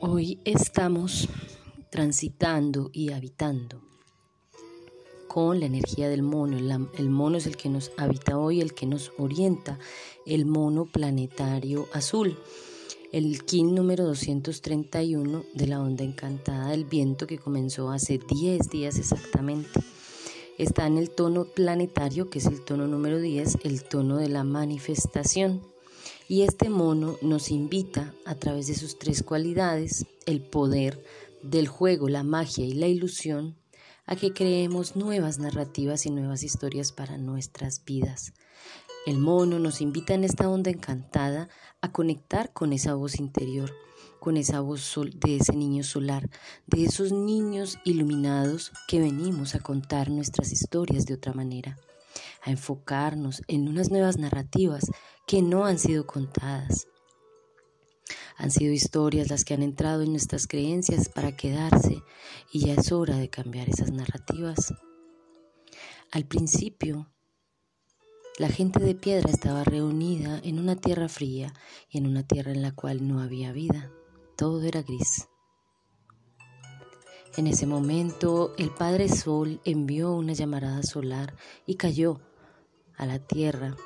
Hoy estamos transitando y habitando con la energía del mono. El, mono es el que nos habita hoy, el que nos orienta, el mono planetario azul. El kin número 231 de la onda encantada del viento que comenzó hace 10 días exactamente. Está en el tono planetario, que es el tono número 10, el tono de la manifestación. Y este mono nos invita a través de sus tres cualidades, el poder del juego, la magia y la ilusión, a que creemos nuevas narrativas y nuevas historias para nuestras vidas. El mono nos invita en esta onda encantada a conectar con esa voz interior, con esa voz de ese niño solar, de esos niños iluminados que venimos a contar nuestras historias de otra manera a enfocarnos en unas nuevas narrativas que no han sido contadas. Han sido historias las que han entrado en nuestras creencias para quedarse y ya es hora de cambiar esas narrativas. Al principio, la gente de piedra estaba reunida en una tierra fría y en una tierra en la cual no había vida. Todo era gris. En ese momento el Padre Sol envió una llamarada solar y cayó a la tierra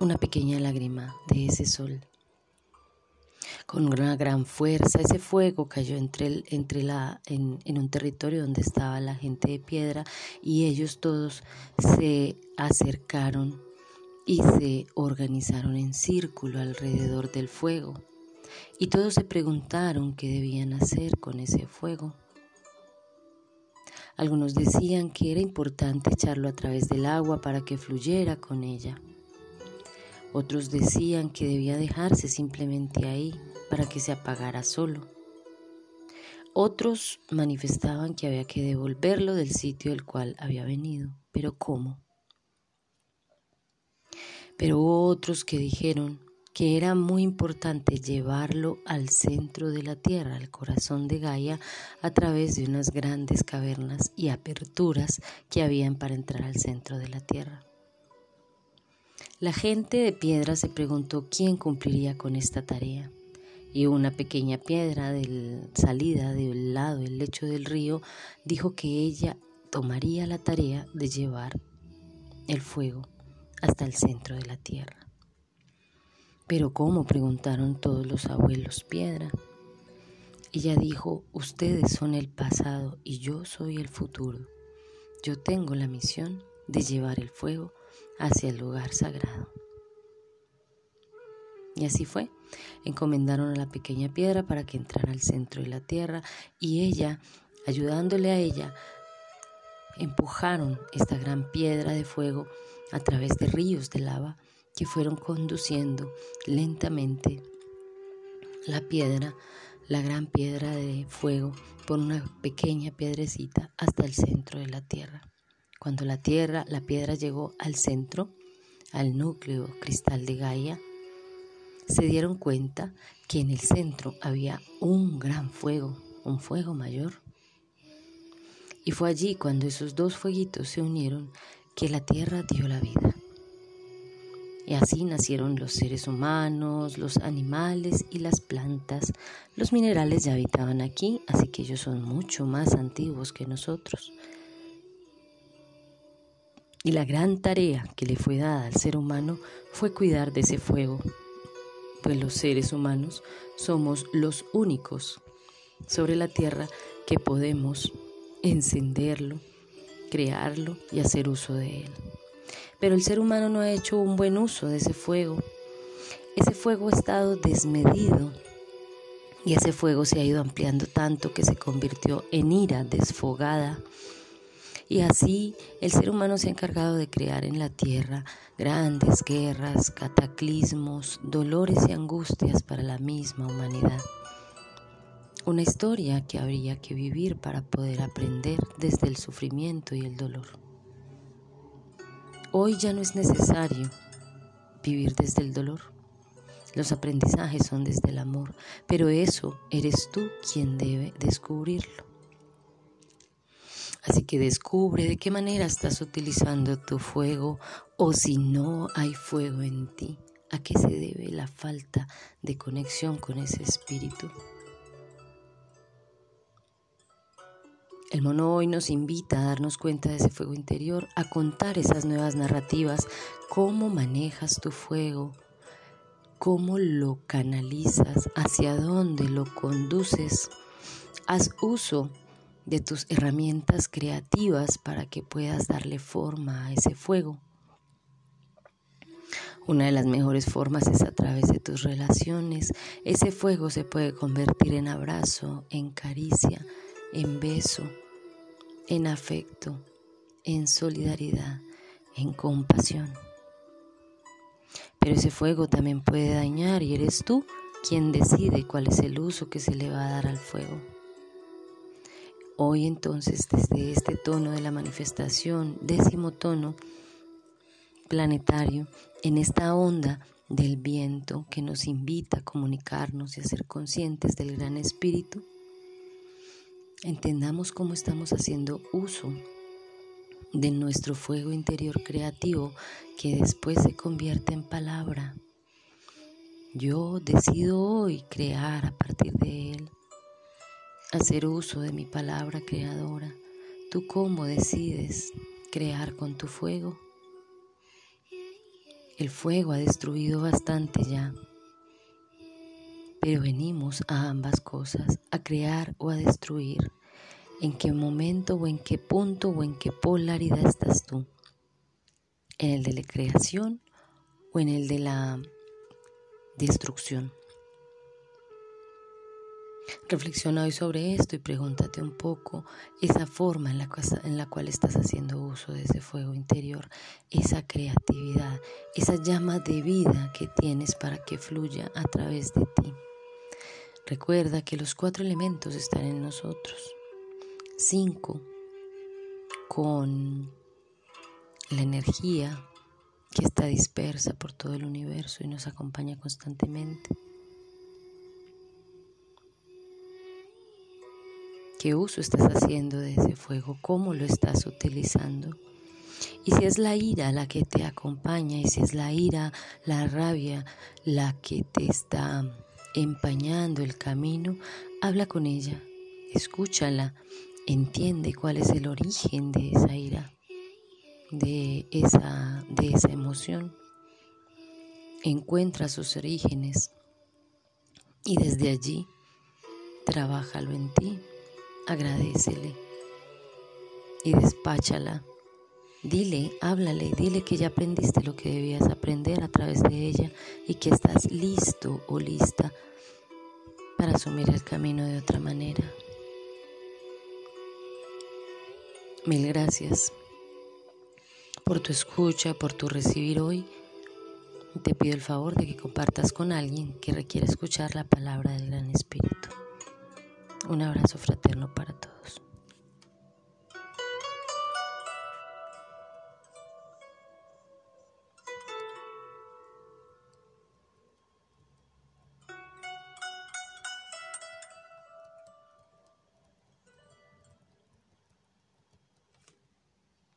una pequeña lágrima de ese sol. Con una gran fuerza, ese fuego cayó entre, entre la, en, en un territorio donde estaba la gente de piedra y ellos todos se acercaron y se organizaron en círculo alrededor del fuego. Y todos se preguntaron qué debían hacer con ese fuego. Algunos decían que era importante echarlo a través del agua para que fluyera con ella. Otros decían que debía dejarse simplemente ahí para que se apagara solo. Otros manifestaban que había que devolverlo del sitio del cual había venido. Pero ¿cómo? Pero hubo otros que dijeron que era muy importante llevarlo al centro de la Tierra, al corazón de Gaia, a través de unas grandes cavernas y aperturas que habían para entrar al centro de la Tierra. La gente de piedra se preguntó quién cumpliría con esta tarea y una pequeña piedra de salida del lado del lecho del río dijo que ella tomaría la tarea de llevar el fuego hasta el centro de la tierra. Pero ¿cómo? preguntaron todos los abuelos piedra. Ella dijo, ustedes son el pasado y yo soy el futuro. Yo tengo la misión de llevar el fuego hacia el lugar sagrado. Y así fue. Encomendaron a la pequeña piedra para que entrara al centro de la tierra y ella, ayudándole a ella, empujaron esta gran piedra de fuego a través de ríos de lava que fueron conduciendo lentamente la piedra, la gran piedra de fuego, por una pequeña piedrecita hasta el centro de la tierra. Cuando la tierra, la piedra llegó al centro, al núcleo cristal de Gaia, se dieron cuenta que en el centro había un gran fuego, un fuego mayor. Y fue allí cuando esos dos fueguitos se unieron que la tierra dio la vida. Y así nacieron los seres humanos, los animales y las plantas. Los minerales ya habitaban aquí, así que ellos son mucho más antiguos que nosotros. Y la gran tarea que le fue dada al ser humano fue cuidar de ese fuego, pues los seres humanos somos los únicos sobre la tierra que podemos encenderlo, crearlo y hacer uso de él. Pero el ser humano no ha hecho un buen uso de ese fuego. Ese fuego ha estado desmedido y ese fuego se ha ido ampliando tanto que se convirtió en ira desfogada. Y así el ser humano se ha encargado de crear en la tierra grandes guerras, cataclismos, dolores y angustias para la misma humanidad. Una historia que habría que vivir para poder aprender desde el sufrimiento y el dolor. Hoy ya no es necesario vivir desde el dolor. Los aprendizajes son desde el amor, pero eso eres tú quien debe descubrirlo. Así que descubre de qué manera estás utilizando tu fuego o si no hay fuego en ti, ¿A qué se debe la falta de conexión con ese espíritu? El mono hoy nos invita a darnos cuenta de ese fuego interior, a contar esas nuevas narrativas, cómo manejas tu fuego, cómo lo canalizas, hacia dónde lo conduces. Haz uso de tus herramientas creativas para que puedas darle forma a ese fuego. Una de las mejores formas es a través de tus relaciones. Ese fuego se puede convertir en abrazo, en caricia, en beso, en afecto, en solidaridad, en compasión. Pero ese fuego también puede dañar y eres tú quien decide cuál es el uso que se le va a dar al fuego. Hoy entonces desde este tono de la manifestación, décimo tono planetario, en esta onda del viento que nos invita a comunicarnos y a ser conscientes del gran espíritu, entendamos cómo estamos haciendo uso de nuestro fuego interior creativo que después se convierte en palabra. Yo decido hoy crear a partir de él, hacer uso de mi palabra creadora. ¿Tú cómo decides crear con tu fuego? El fuego ha destruido bastante ya, pero venimos a ambas cosas, a crear o a destruir en qué momento o en qué punto o en qué polaridad estás tú. En el de la creación o en el de la destrucción. Reflexiona hoy sobre esto y pregúntate un poco esa forma en la, en la, cual estás haciendo uso de ese fuego interior, esa creatividad, esa llama de vida que tienes para que fluya a través de ti. Recuerda que los cuatro elementos están en nosotros. 5 con la energía que está dispersa por todo el universo y nos acompaña constantemente. ¿Qué uso estás haciendo de ese fuego? ¿Cómo lo estás utilizando? Y si es la ira la que te acompaña, y si es la ira, la rabia la que te está empañando el camino, habla con ella, escúchala entiende cuál es el origen de esa ira, de esa, de esa emoción. Encuentra sus orígenes y desde allí trabájalo en ti, agradecele y despáchala. Dile, háblale, dile que ya aprendiste lo que debías aprender a través de ella y que estás listo o lista para asumir el camino de otra manera. Mil gracias por tu escucha, por tu recibir hoy. Te pido el favor de que compartas con alguien que requiera escuchar la palabra del Gran Espíritu. Un abrazo fraterno para todos.